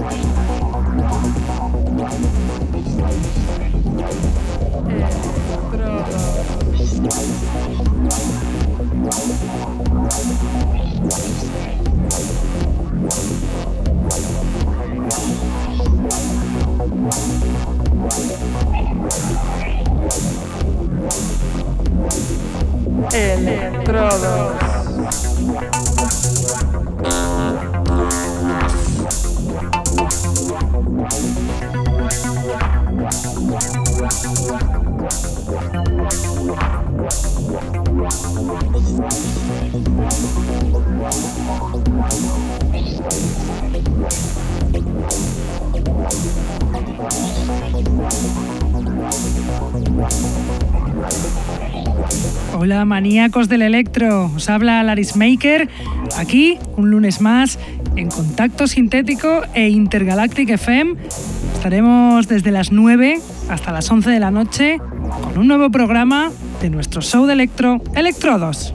Estrada. Electrodos. Maníacos del electro, os habla Laris Maker, aquí un lunes más en Contacto Sintético e Intergalactic FM. Estaremos desde las 9 hasta las 11 de la noche con un nuevo programa de nuestro show de electro, Electrodos.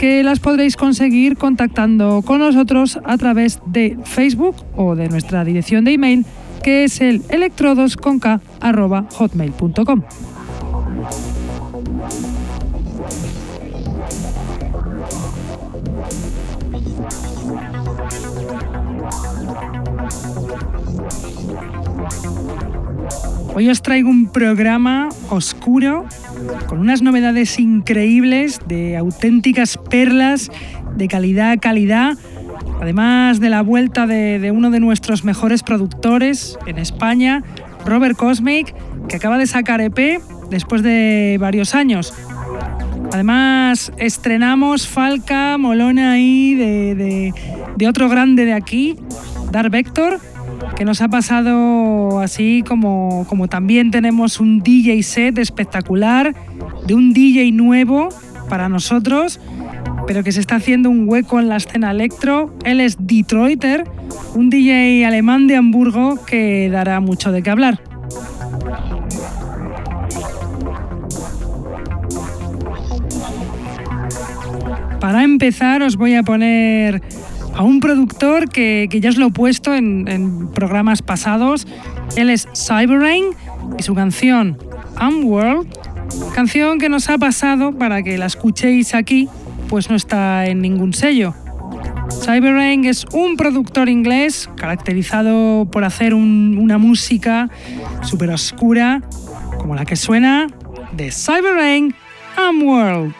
que las podréis conseguir contactando con nosotros a través de Facebook o de nuestra dirección de email que es el electrodosconk.hotmail.com. Hoy os traigo un programa oscuro con unas novedades increíbles de auténticas perlas de calidad a calidad. Además de la vuelta de, uno de nuestros mejores productores en España, Robert Cosmic, que acaba de sacar EP después de varios años. Además, estrenamos Falca, Molona ahí de, de otro grande de aquí, Dark Vector, que nos ha pasado así como, como también tenemos un DJ set espectacular de un DJ nuevo para nosotros, pero que se está haciendo un hueco en la escena electro. Él es Detroiter, un DJ alemán de Hamburgo que dará mucho de qué hablar. Para empezar os voy a poner a un productor que, ya os lo he puesto en, programas pasados. Él es Cyberrain y su canción World, canción que nos ha pasado para que la escuchéis aquí, pues no está en ningún sello. Cyberrain es un productor inglés caracterizado por hacer una música súper oscura, como la que suena de Cyberrain World.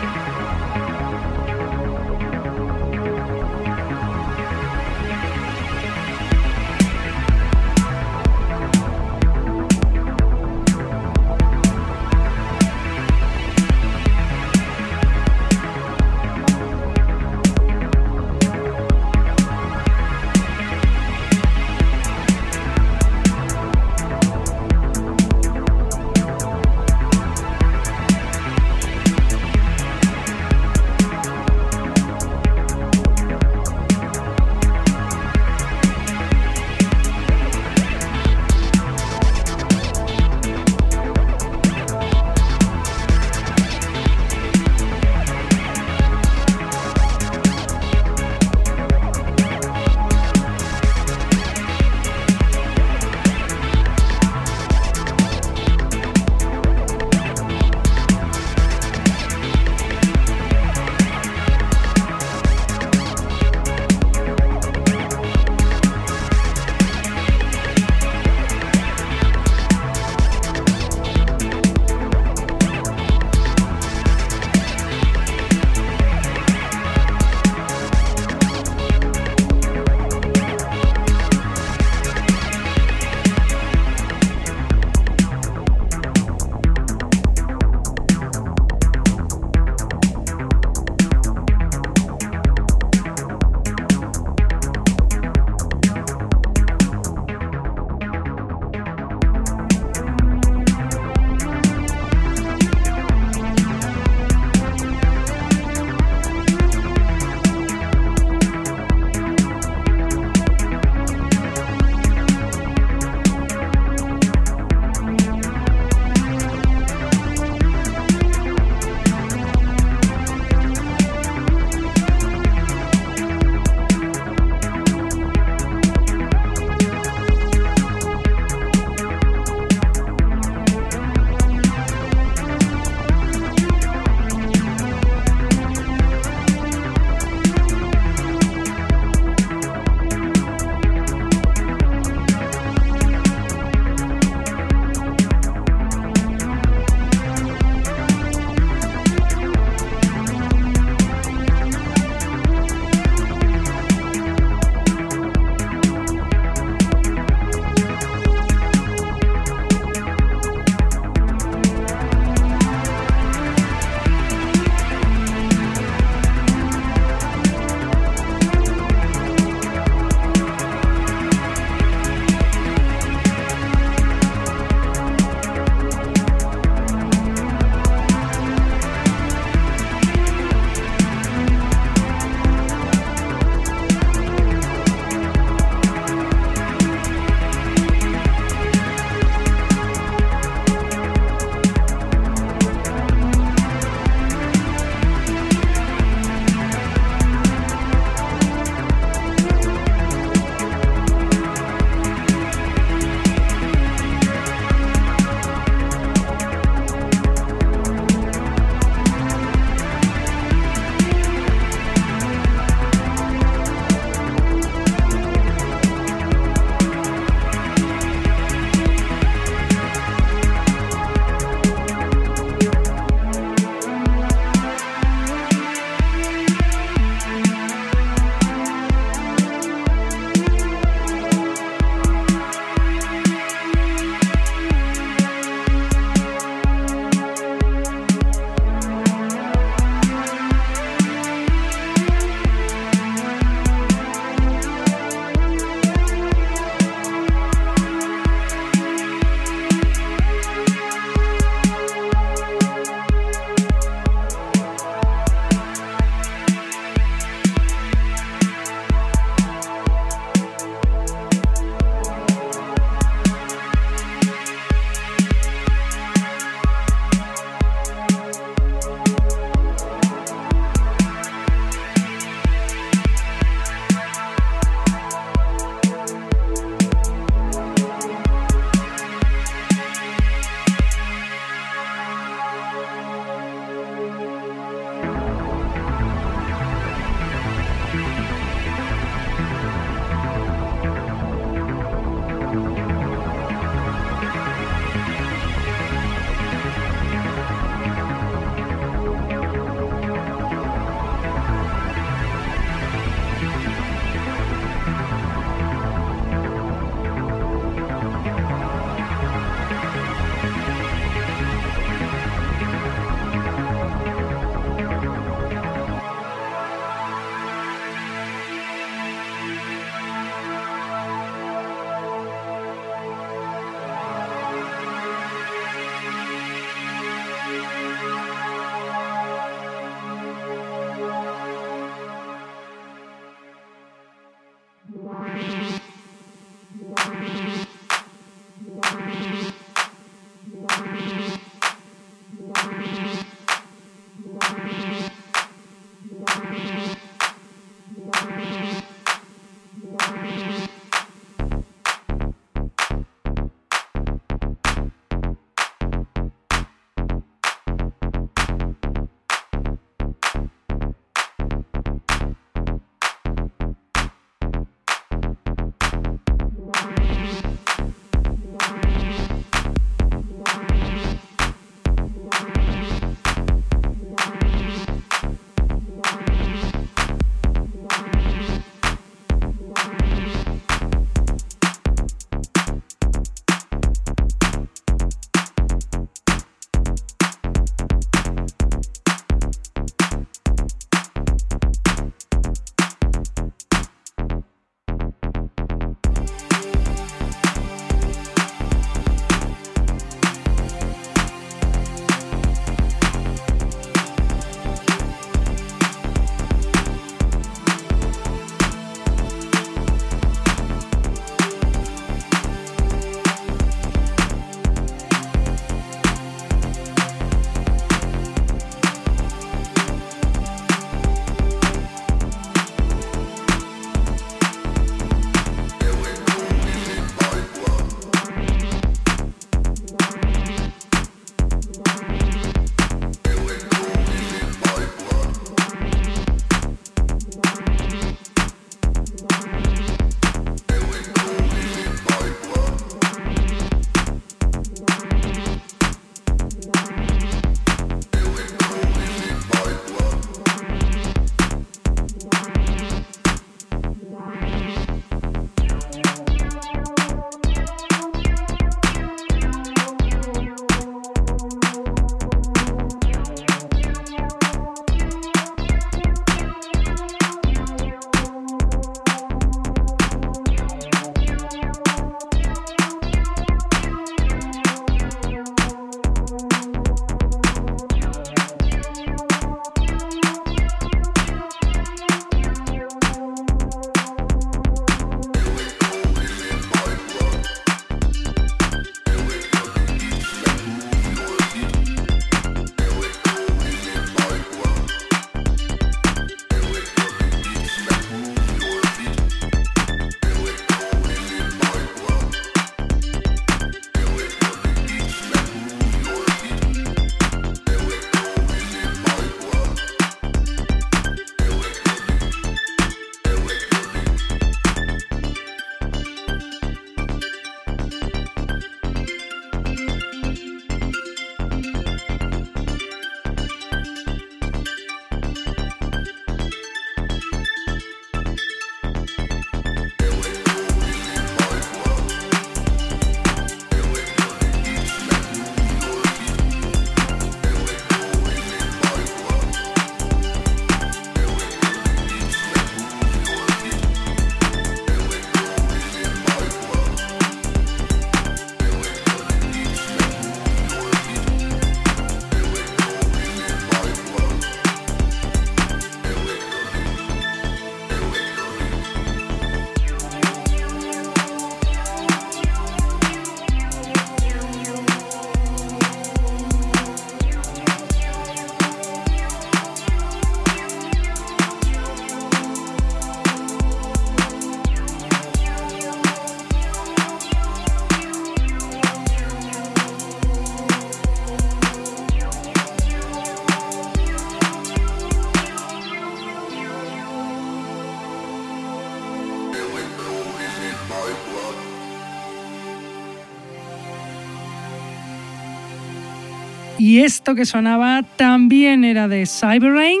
Esto que sonaba también era de Cyber Rain,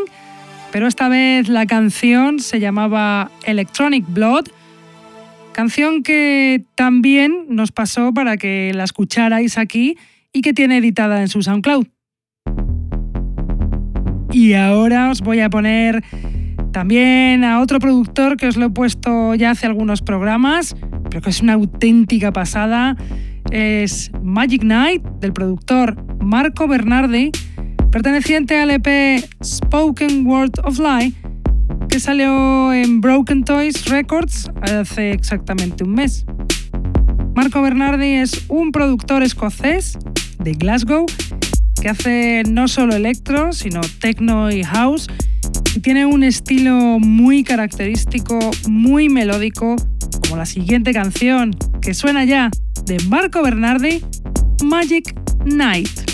pero esta vez la canción se llamaba Electronic Blood, canción que también nos pasó para que la escucharais aquí y que tiene editada en su SoundCloud. Y ahora os voy a poner también a otro productor que os lo he puesto ya hace algunos programas, pero que es una auténtica pasada. Es Magic Night del productor Marco Bernardi, perteneciente al EP Spoken Word of Lie, que salió en Broken Toys Records hace exactamente un mes. Marco Bernardi es un productor escocés de Glasgow que hace no solo electro, sino techno y house, y tiene un estilo muy característico, muy melódico, como la siguiente canción que suena ya de Marco Bernardi, Magic Night.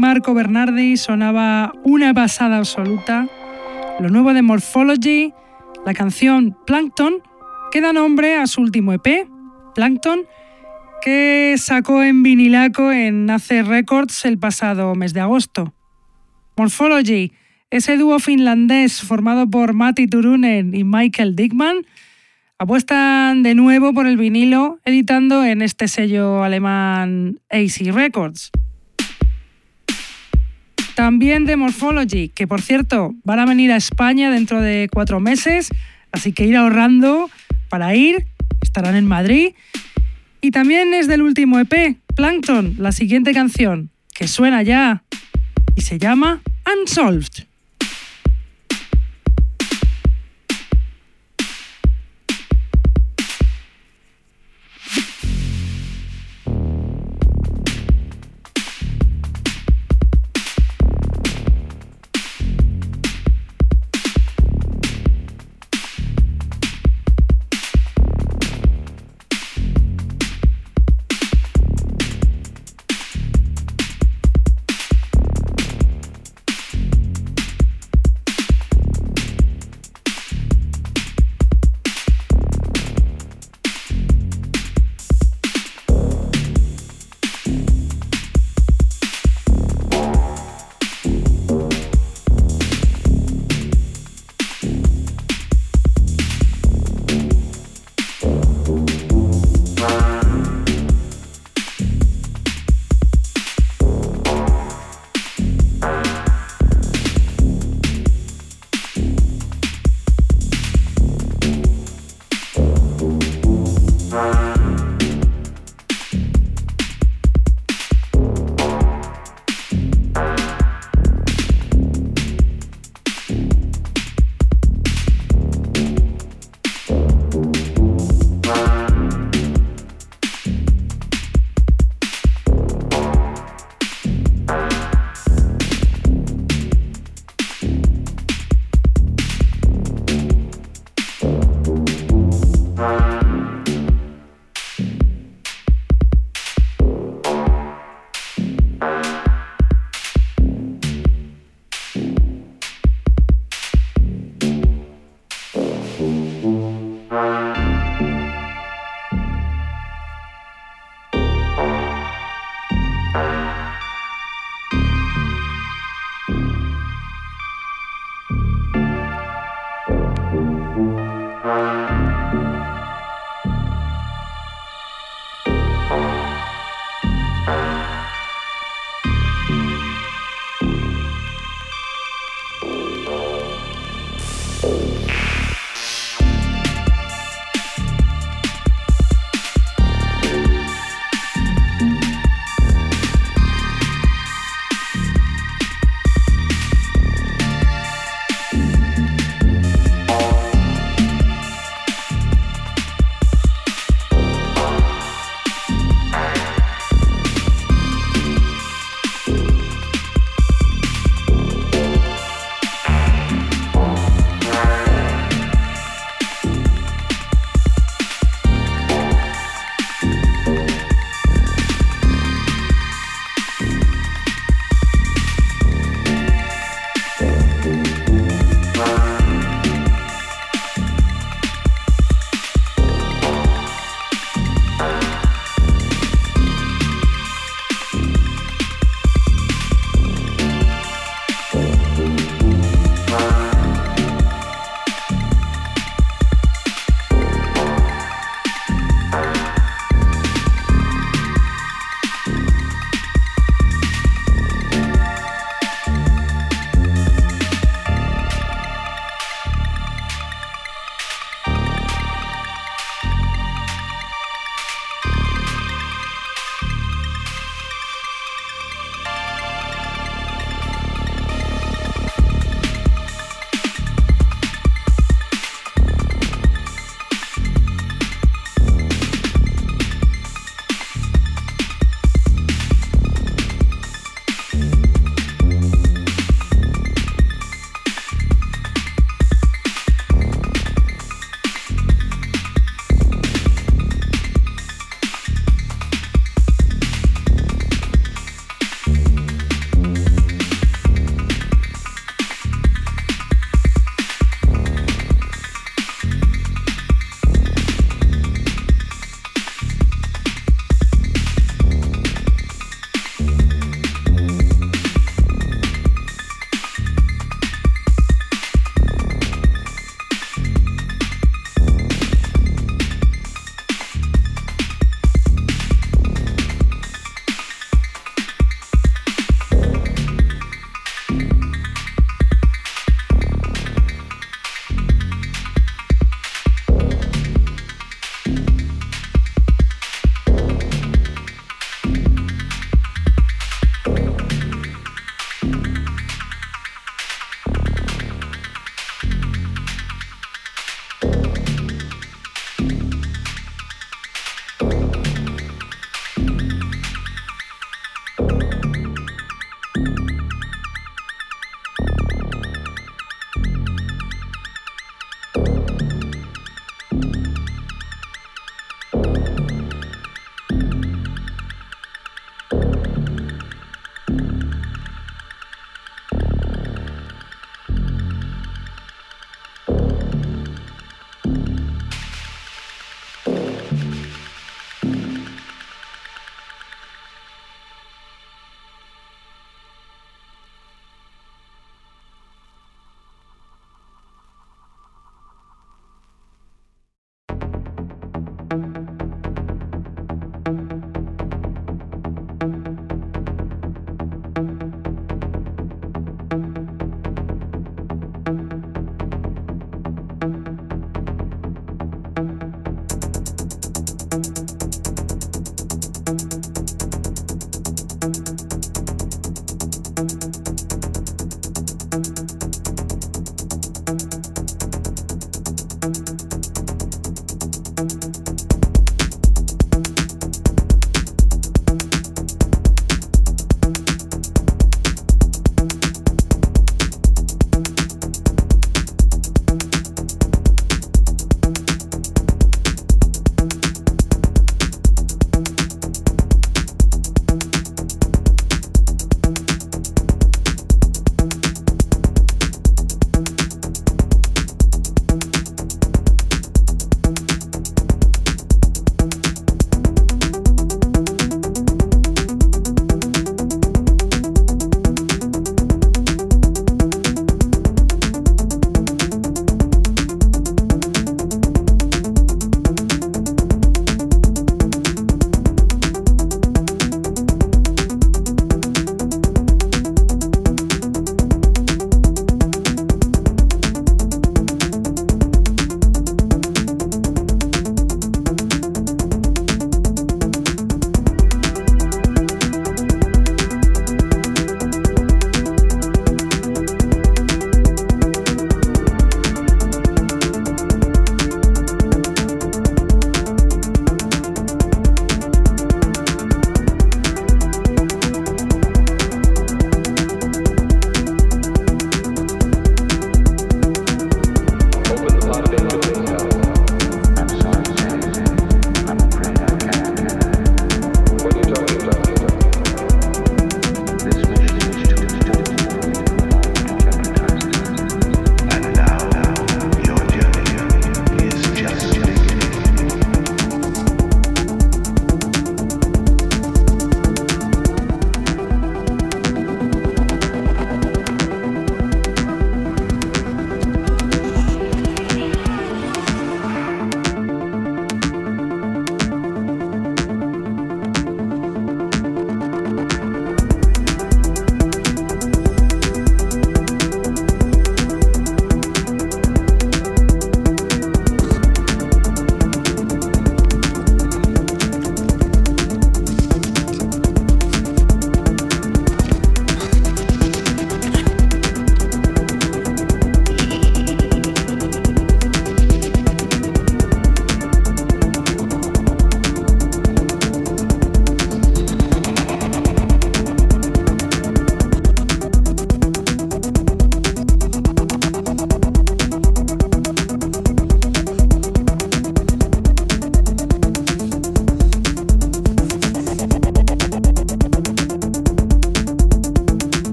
Marco Bernardi sonaba una pasada absoluta, lo nuevo de Morphology, la canción Plankton, que da nombre a su último EP, Plankton, que sacó en vinilaco en Nace Records el pasado mes de agosto. Morphology, ese dúo finlandés formado por Matti Turunen y Michael Dickman, apuestan de nuevo por el vinilo editando en este sello alemán AC Records. También de Morphology, que por cierto van a venir a España dentro de cuatro meses, así que ir ahorrando para ir, estarán en Madrid. Y también es del último EP, Plankton, la siguiente canción, que suena ya y se llama Unsolved.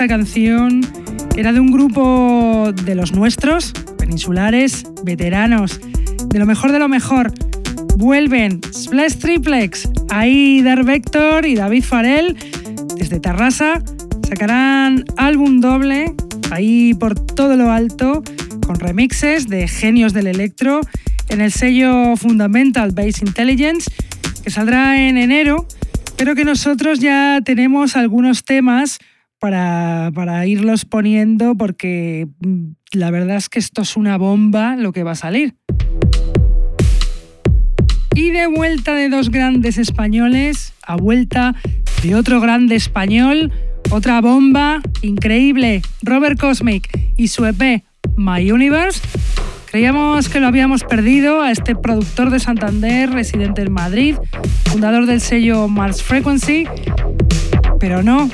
Esta canción era de un grupo de los nuestros, peninsulares, veteranos, de lo mejor de lo mejor. Vuelven Splash Triplex, ahí Dar Vector y David Farel desde Tarrasa sacarán álbum doble ahí por todo lo alto con remixes de genios del electro en el sello Fundamental Base Intelligence que saldrá en enero, pero que nosotros ya tenemos algunos temas para, para irlos poniendo porque mm, la verdad es que esto es una bomba lo que va a salir. Y de vuelta de dos grandes españoles, a vuelta de otro grande español, otra bomba increíble, Robert Cosmic y su EP My Universe. Creíamos que lo habíamos perdido a este productor de Santander, residente en Madrid, fundador del sello Mars Frequency, pero no,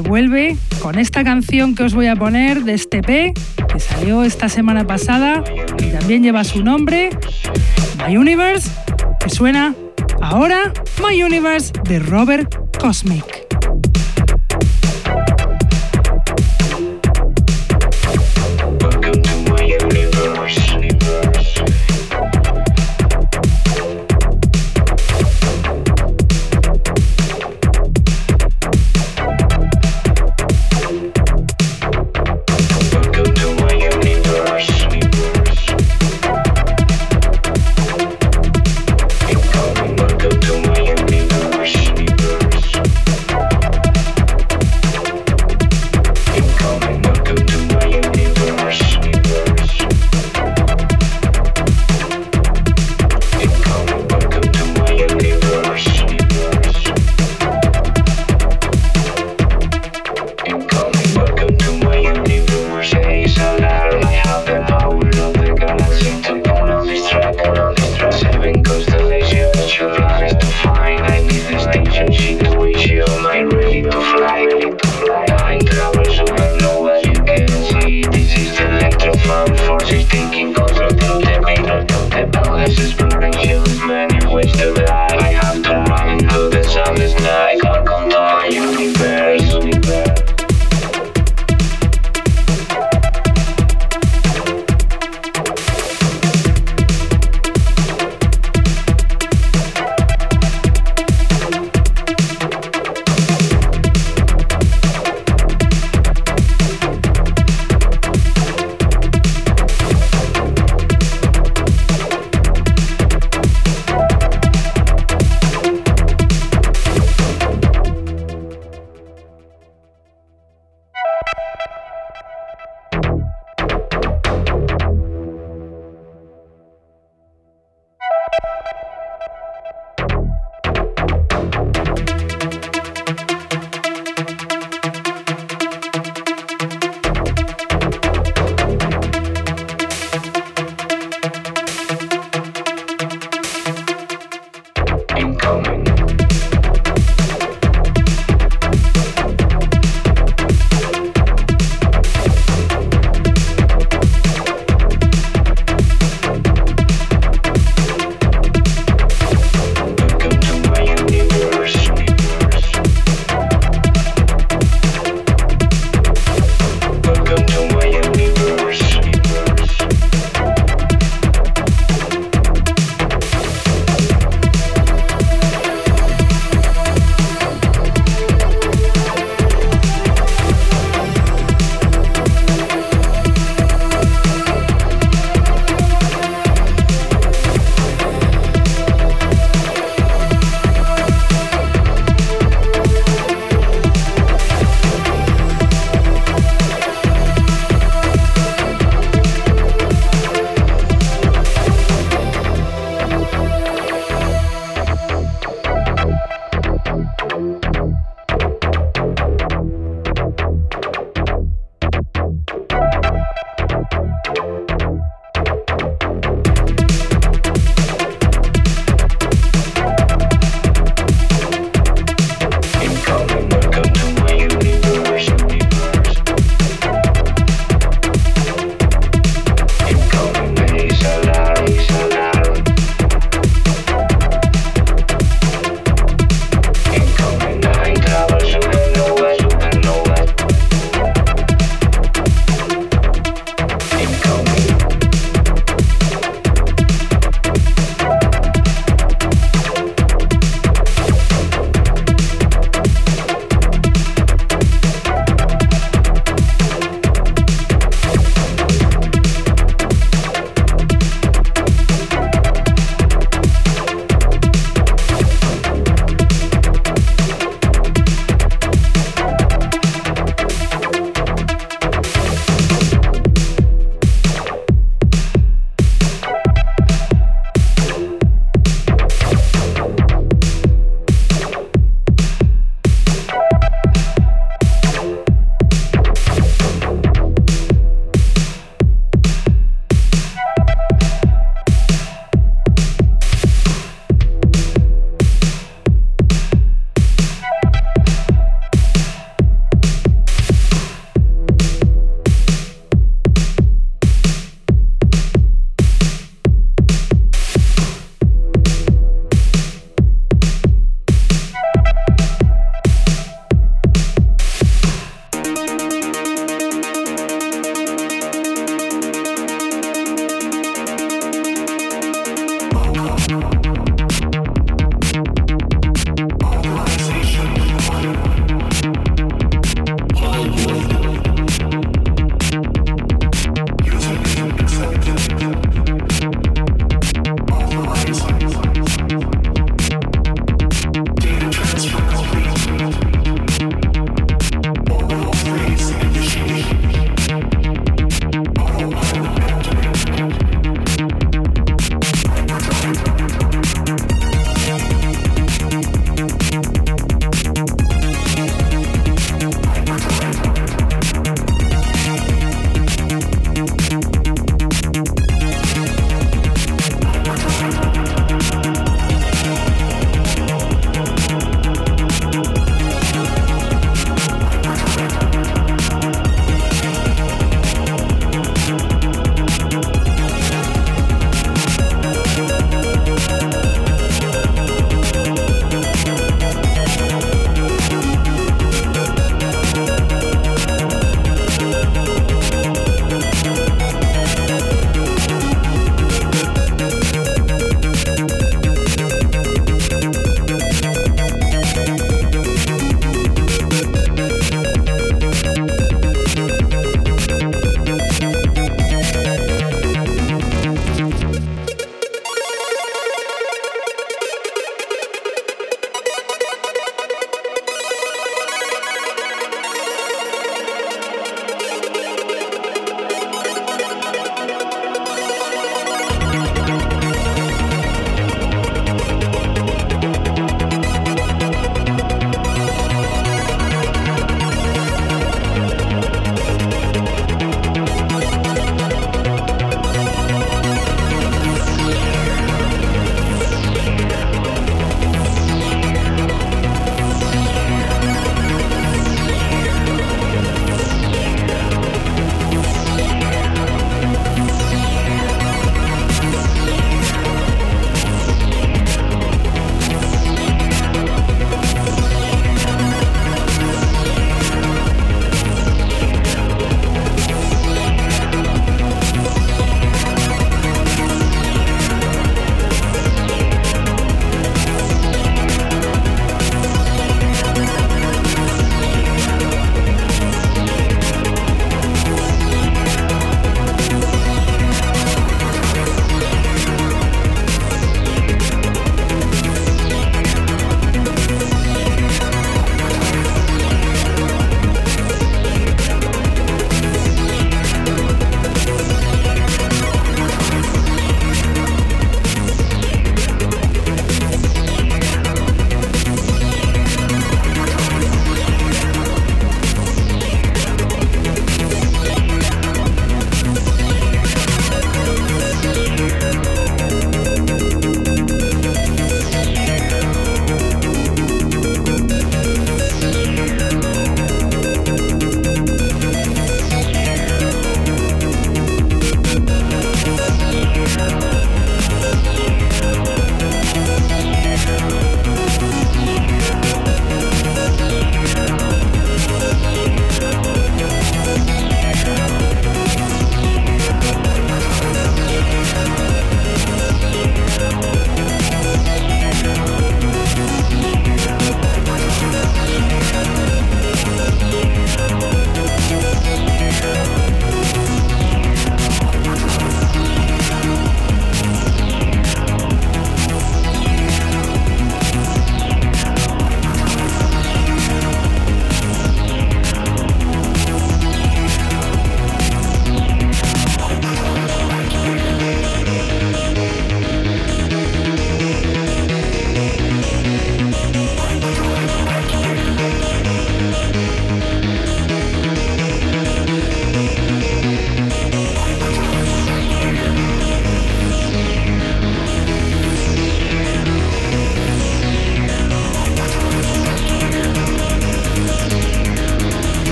vuelve con esta canción que os voy a poner de este EP que salió esta semana pasada y también lleva su nombre, My Universe, que suena ahora My Universe de Robert Cosmic.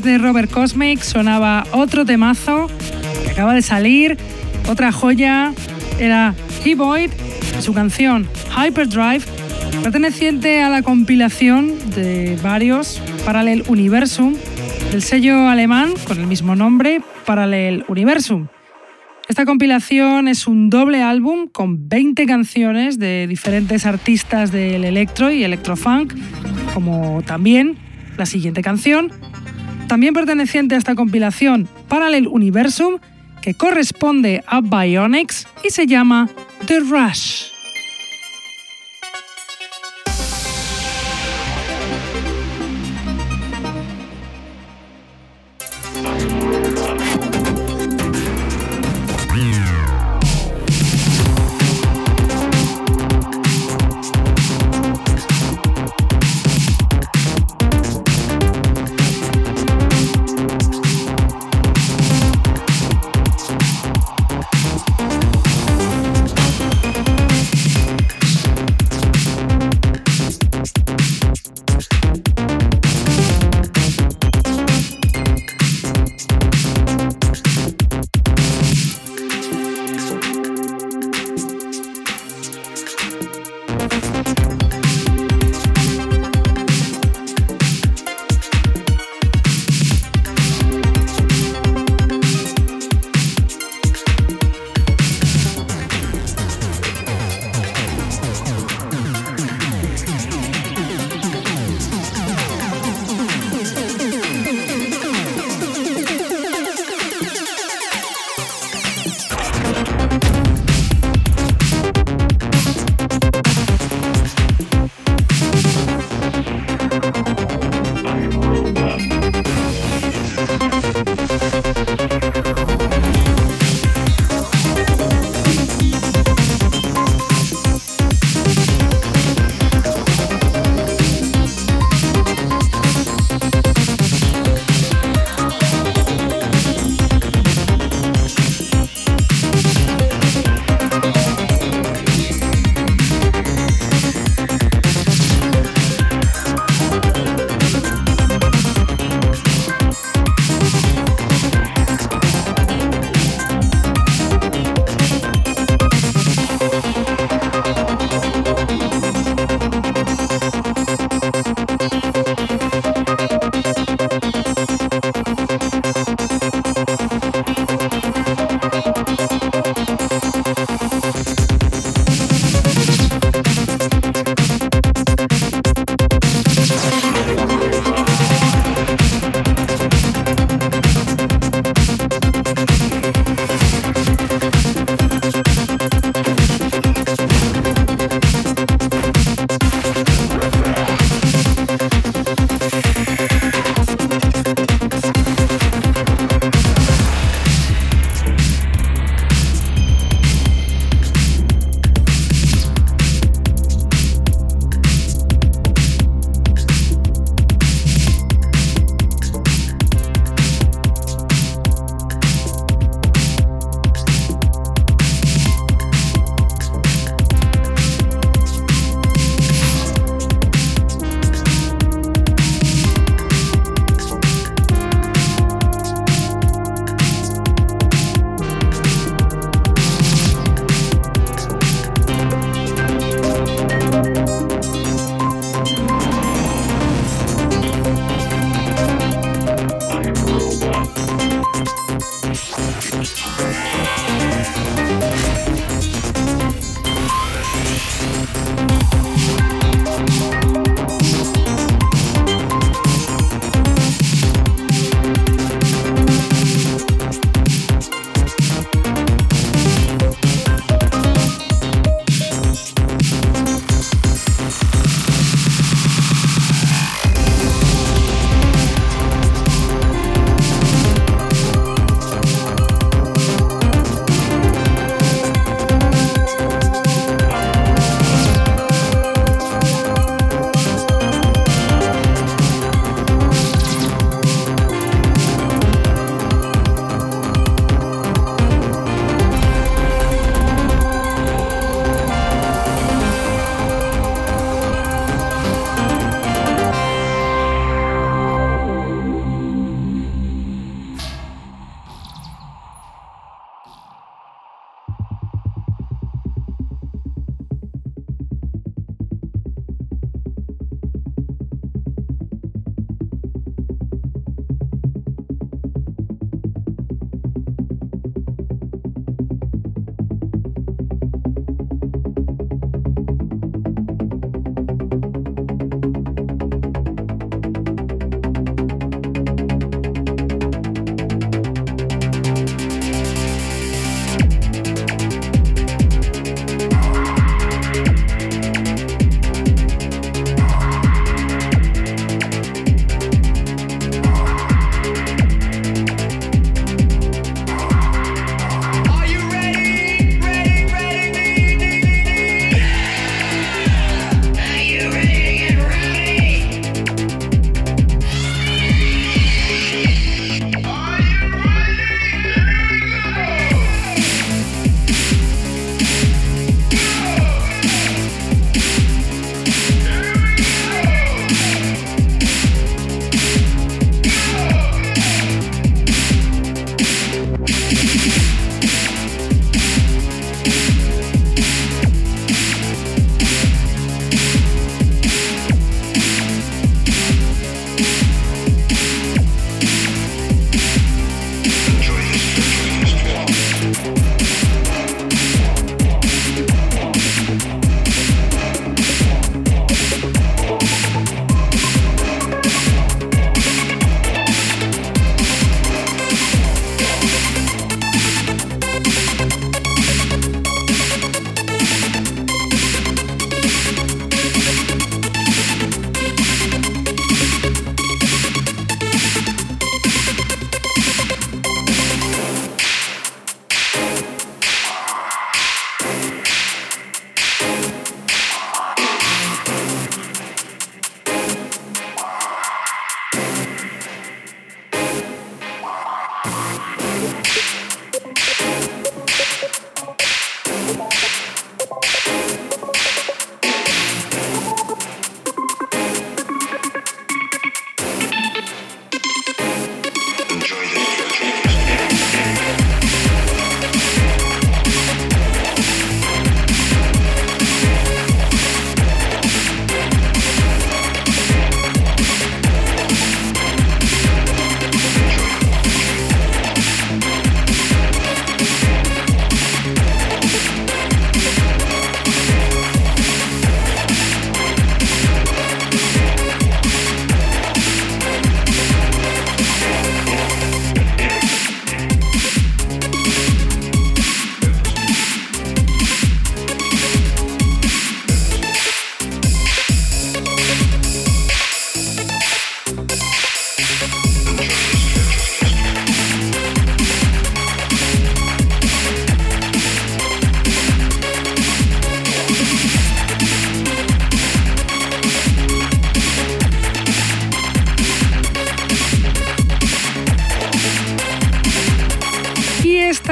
De Robert Cosmic sonaba otro temazo que acaba de salir, otra joya, era Keyboy, su canción Hyperdrive, perteneciente a la compilación de varios Parallel Universum del sello alemán con el mismo nombre, Parallel Universum. Esta compilación es un doble álbum con 20 canciones de diferentes artistas del electro y electrofunk, como también la siguiente canción, también perteneciente a esta compilación Parallel Universum, que corresponde a Bionics y se llama The Rush.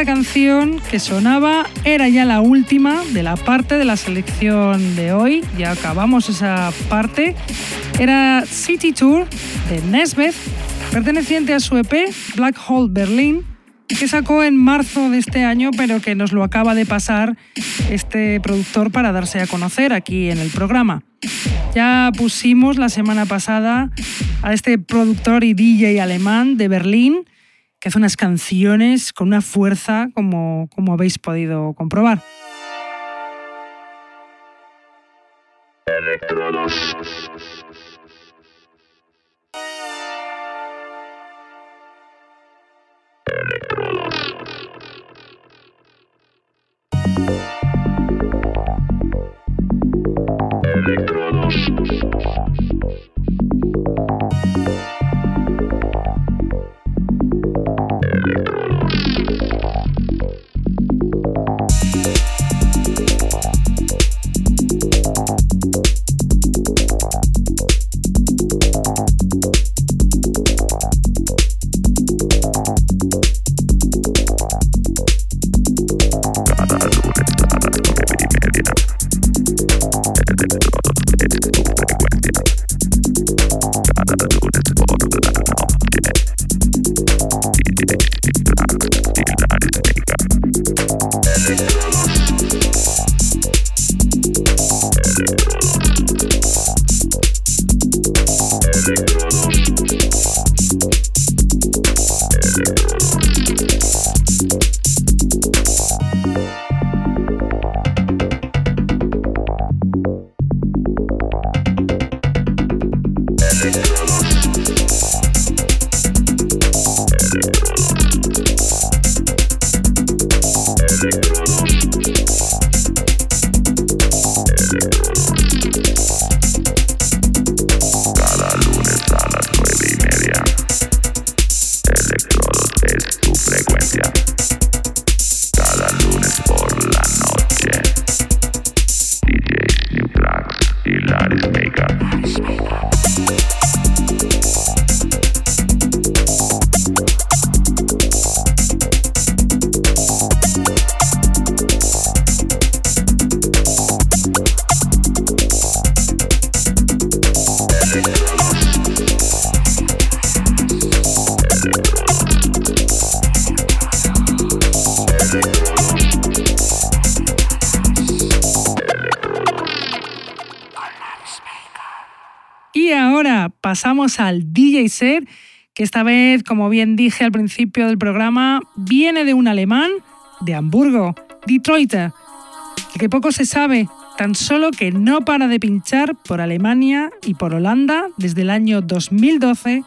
Esta canción que sonaba era ya la última de la parte de la selección de hoy. Ya acabamos esa parte. Era City Tour de Nesbeth, perteneciente a su EP Black Hole Berlin, que sacó en marzo de este año, pero que nos lo acaba de pasar este productor para darse a conocer aquí en el programa. Ya pusimos la semana pasada a este productor y DJ alemán de Berlín, que hace unas canciones con una fuerza como, como habéis podido comprobar. Al DJ set, que esta vez, como bien dije al principio del programa, viene de un alemán de Hamburgo, Detroit, que poco se sabe, tan solo que no para de pinchar por Alemania y por Holanda desde el año 2012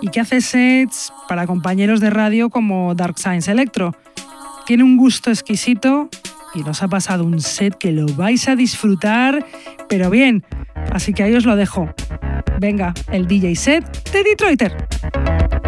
y que hace sets para compañeros de radio como Dark Science Electro. Tiene un gusto exquisito y nos ha pasado un set que lo vais a disfrutar, pero bien, así que ahí os lo dejo. Venga, el DJ set de Detroiter.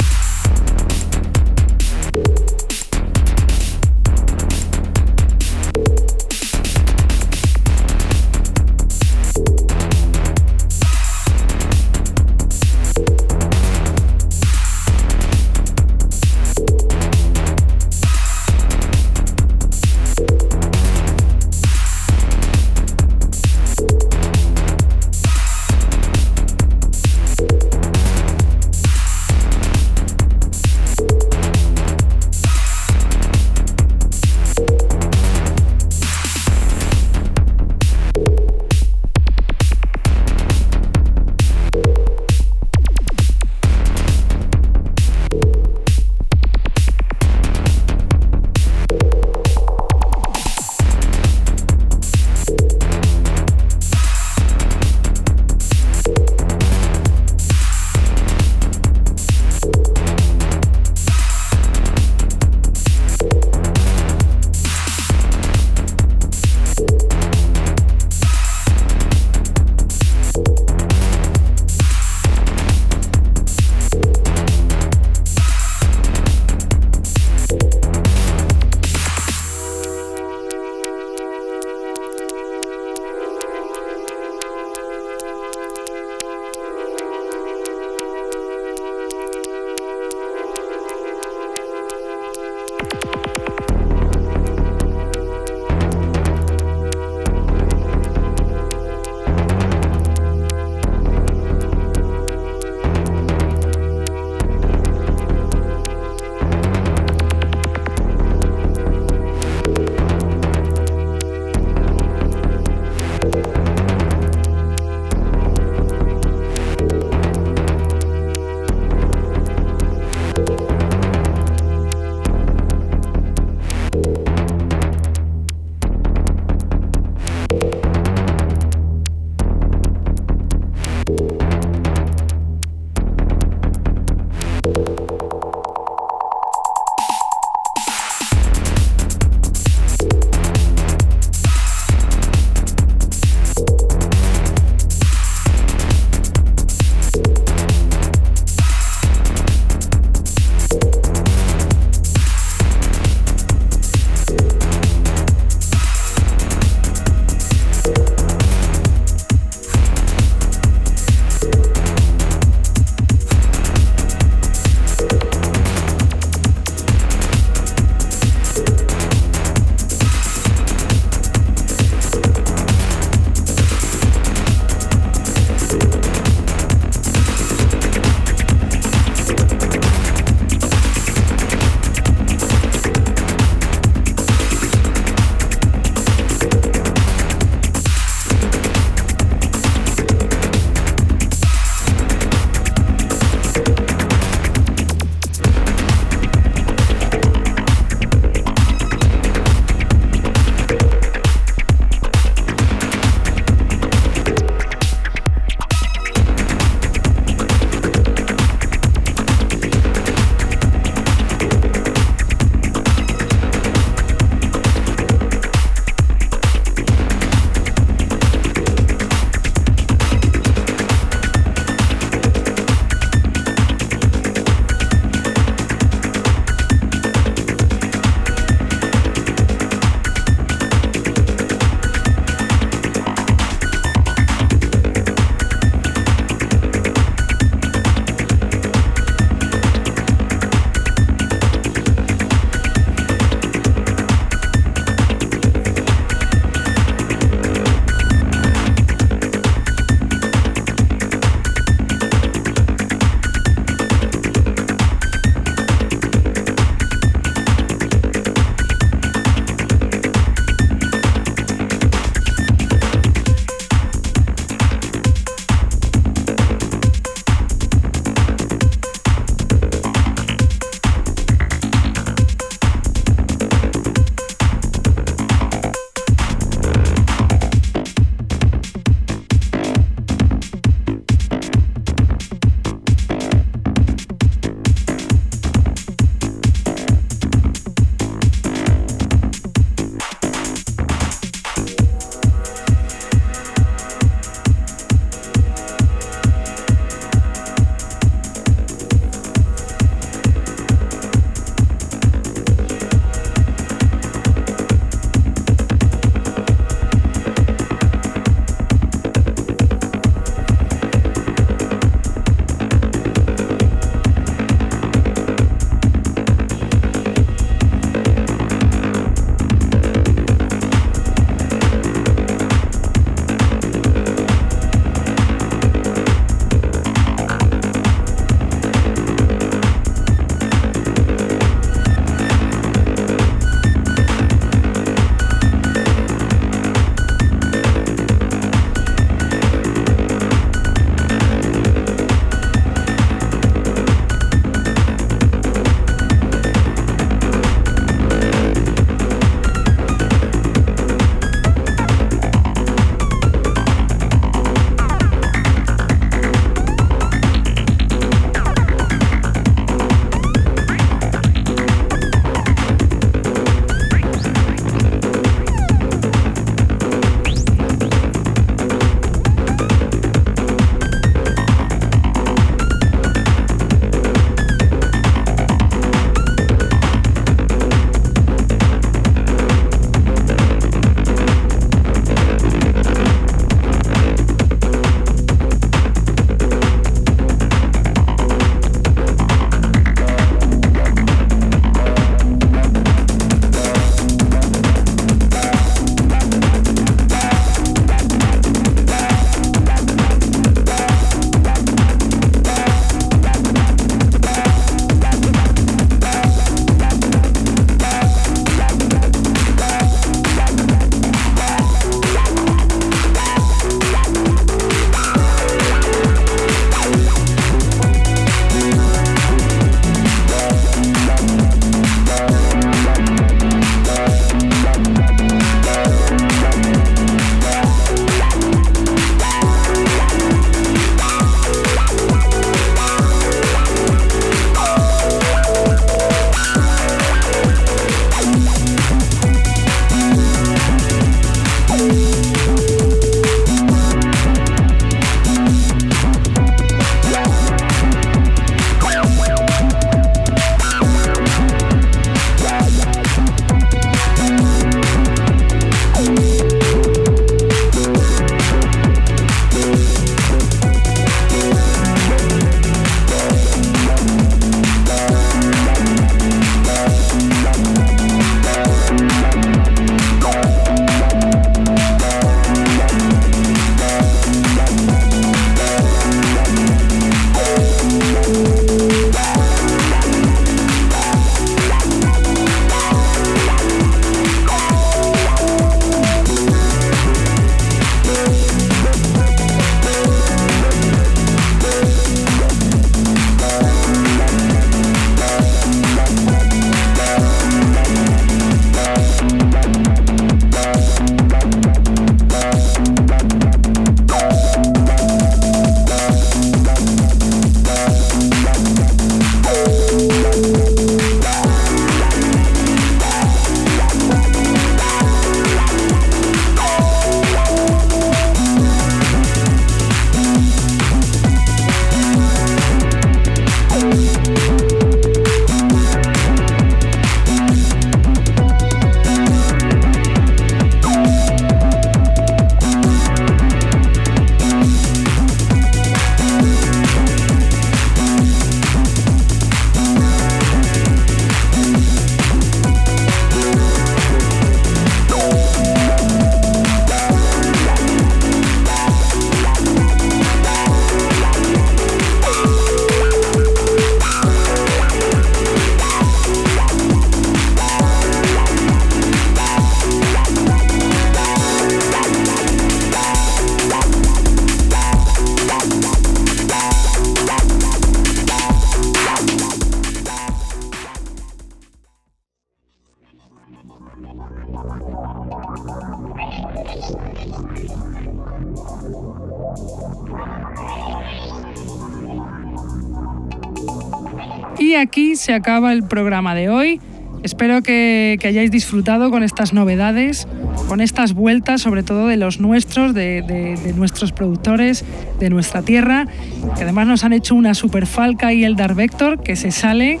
Se acaba el programa de hoy. Espero que, hayáis disfrutado con estas novedades, con estas vueltas, sobre todo de los nuestros, de, nuestros productores, de nuestra tierra, que además nos han hecho una super falca y el Dark Vector que se sale.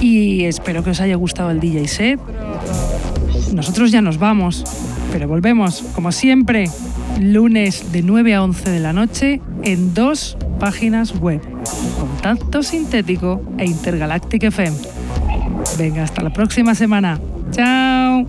Y espero que os haya gustado el DJ set. Nosotros ya nos vamos, pero volvemos, como siempre, lunes de 9 a 11 de la noche en dos páginas web, Contacto Sintético e Intergalactic FM. Venga, hasta la próxima semana. Chao.